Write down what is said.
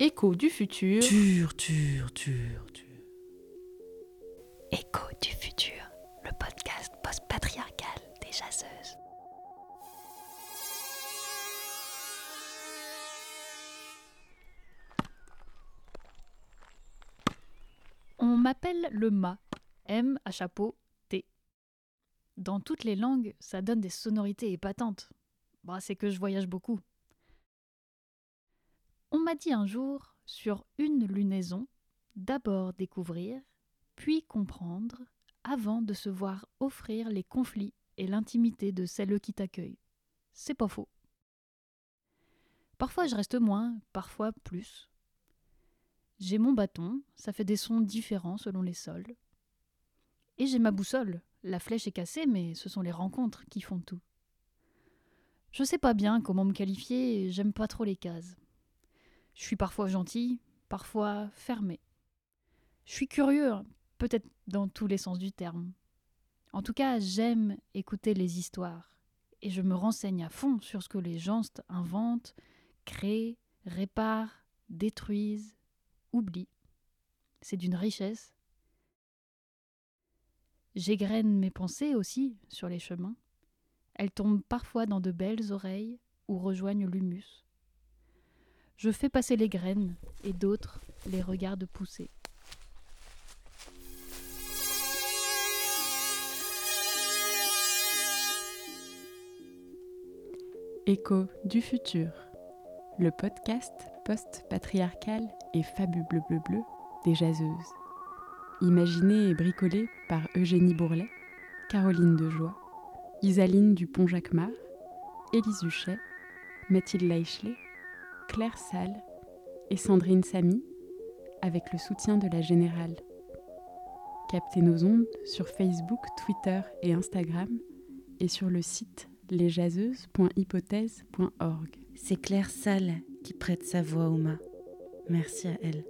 Écho du futur. Tur, tur, tur, tur. Écho du futur, le podcast post-patriarcal des jaseuses. On m'appelle le mât. M à chapeau, T. Dans toutes les langues, ça donne des sonorités épatantes. Bah, c'est que je voyage beaucoup. On m'a dit un jour, sur une lunaison, d'abord découvrir, puis comprendre, avant de se voir offrir les conflits et l'intimité de celle qui t'accueille. C'est pas faux. Parfois je reste moins, parfois plus. J'ai mon bâton, ça fait des sons différents selon les sols. Et j'ai ma boussole. La flèche est cassée, mais ce sont les rencontres qui font tout. Je sais pas bien comment me qualifier, j'aime pas trop les cases. Je suis parfois gentil, parfois fermé. Je suis curieux, peut-être dans tous les sens du terme. En tout cas, j'aime écouter les histoires, et je me renseigne à fond sur ce que les gens inventent, créent, réparent, détruisent, oublient. C'est d'une richesse. J'égrène mes pensées aussi sur les chemins. Elles tombent parfois dans de belles oreilles ou rejoignent l'humus. Je fais passer les graines et d'autres les regardent pousser. Écho du futur, le podcast post-patriarcal et bleu bleu bleu des jaseuses. Imaginé et bricolé par Eugénie Bourlet, Caroline Dejoie, Isaline Dupont-Jacquemart, Élise Huchet, Mathilde Leichelet, Claire Salle et Sandrine Samy, avec le soutien de la Générale. Captez nos ondes sur Facebook, Twitter et Instagram et sur le site lesjaseuses.hypothèse.org. C'est Claire Salle qui prête sa voix au mât. Merci à elle.